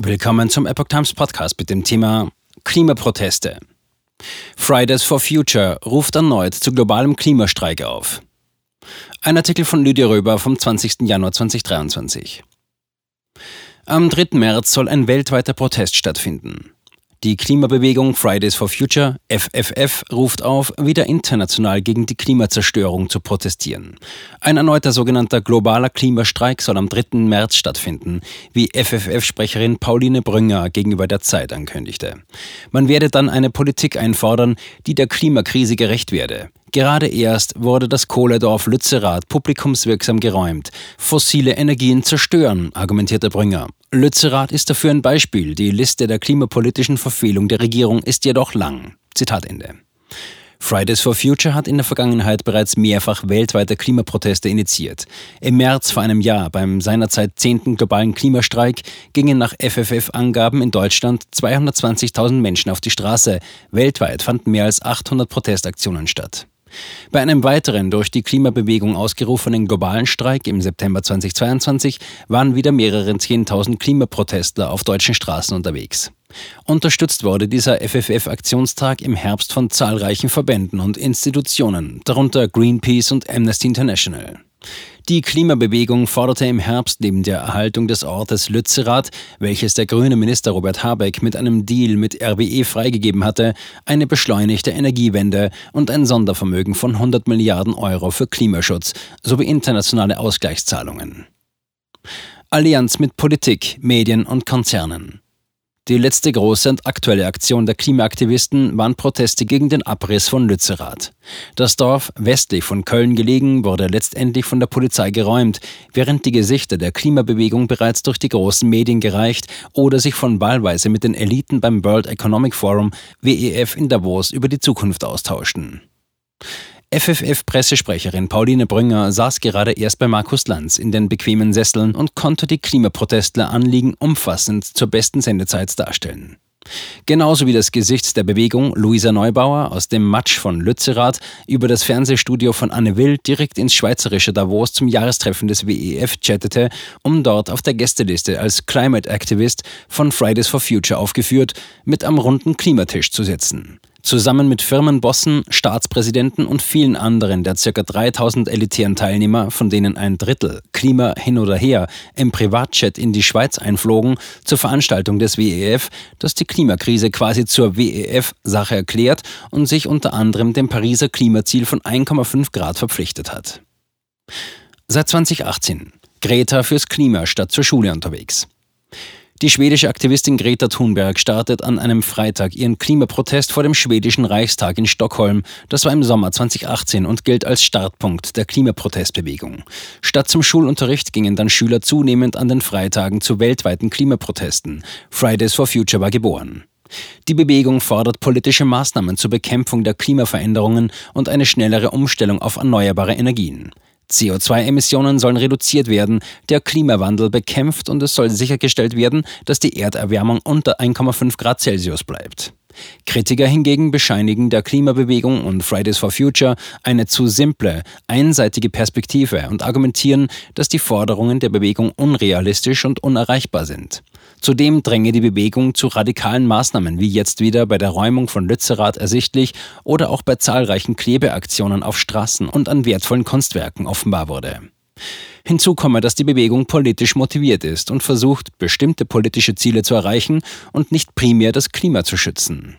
Willkommen zum Epoch Times Podcast mit dem Thema Klimaproteste. Fridays for Future ruft erneut zu globalem Klimastreik auf. Ein Artikel von Lydia Röber vom 20. Januar 2023. Am 3. März soll ein weltweiter Protest stattfinden. Die Klimabewegung Fridays for Future, FFF, ruft auf, wieder international gegen die Klimazerstörung zu protestieren. Ein erneuter sogenannter globaler Klimastreik soll am 3. März stattfinden, wie FFF-Sprecherin Pauline Brünger gegenüber der Zeit ankündigte. Man werde dann eine Politik einfordern, die der Klimakrise gerecht werde. Gerade erst wurde das Kohledorf Lützerath publikumswirksam geräumt. Fossile Energien zerstören, argumentierte Brünger. Lützerath ist dafür ein Beispiel. Die Liste der klimapolitischen Verfehlung der Regierung ist jedoch lang. Zitat Ende. Fridays for Future hat in der Vergangenheit bereits mehrfach weltweite Klimaproteste initiiert. Im März vor einem Jahr, beim seinerzeit zehnten globalen Klimastreik, gingen nach FFF-Angaben in Deutschland 220.000 Menschen auf die Straße. Weltweit fanden mehr als 800 Protestaktionen statt. Bei einem weiteren durch die Klimabewegung ausgerufenen globalen Streik im September 2022 waren wieder mehrere Zehntausend Klimaprotestler auf deutschen Straßen unterwegs. Unterstützt wurde dieser FFF-Aktionstag im Herbst von zahlreichen Verbänden und Institutionen, darunter Greenpeace und Amnesty International. Die Klimabewegung forderte im Herbst neben der Erhaltung des Ortes Lützerath, welches der grüne Minister Robert Habeck mit einem Deal mit RWE freigegeben hatte, eine beschleunigte Energiewende und ein Sondervermögen von 100 Milliarden Euro für Klimaschutz sowie internationale Ausgleichszahlungen. Allianz mit Politik, Medien und Konzernen. Die letzte große und aktuelle Aktion der Klimaaktivisten waren Proteste gegen den Abriss von Lützerath. Das Dorf, westlich von Köln gelegen, wurde letztendlich von der Polizei geräumt, während die Gesichter der Klimabewegung bereits durch die großen Medien gereicht oder sich von wahlweise mit den Eliten beim World Economic Forum WEF in Davos über die Zukunft austauschten. FFF-Pressesprecherin Pauline Brünger saß gerade erst bei Markus Lanz in den bequemen Sesseln und konnte die Klimaprotestler Anliegen umfassend zur besten Sendezeit darstellen. Genauso wie das Gesicht der Bewegung Luisa Neubauer aus dem Matsch von Lützerath über das Fernsehstudio von Anne Will direkt ins schweizerische Davos zum Jahrestreffen des WEF chattete, um dort auf der Gästeliste als Climate Activist von Fridays for Future aufgeführt mit am runden Klimatisch zu sitzen. Zusammen mit Firmenbossen, Staatspräsidenten und vielen anderen der ca. 3000 elitären Teilnehmer, von denen ein Drittel, Klima hin oder her, im Privatjet in die Schweiz einflogen, zur Veranstaltung des WEF, das die Klimakrise quasi zur WEF-Sache erklärt und sich unter anderem dem Pariser Klimaziel von 1,5 Grad verpflichtet hat. Seit 2018. Greta fürs Klima statt zur Schule unterwegs. Die schwedische Aktivistin Greta Thunberg startet an einem Freitag ihren Klimaprotest vor dem schwedischen Reichstag in Stockholm. Das war im Sommer 2018 und gilt als Startpunkt der Klimaprotestbewegung. Statt zum Schulunterricht gingen dann Schüler zunehmend an den Freitagen zu weltweiten Klimaprotesten. Fridays for Future war geboren. Die Bewegung fordert politische Maßnahmen zur Bekämpfung der Klimaveränderungen und eine schnellere Umstellung auf erneuerbare Energien. CO2-Emissionen sollen reduziert werden, der Klimawandel bekämpft und es soll sichergestellt werden, dass die Erderwärmung unter 1,5 Grad Celsius bleibt. Kritiker hingegen bescheinigen der Klimabewegung und Fridays for Future eine zu simple, einseitige Perspektive und argumentieren, dass die Forderungen der Bewegung unrealistisch und unerreichbar sind. Zudem dränge die Bewegung zu radikalen Maßnahmen, wie jetzt wieder bei der Räumung von Lützerath ersichtlich oder auch bei zahlreichen Klebeaktionen auf Straßen und an wertvollen Kunstwerken offenbar wurde. Hinzu komme, dass die Bewegung politisch motiviert ist und versucht, bestimmte politische Ziele zu erreichen und nicht primär das Klima zu schützen.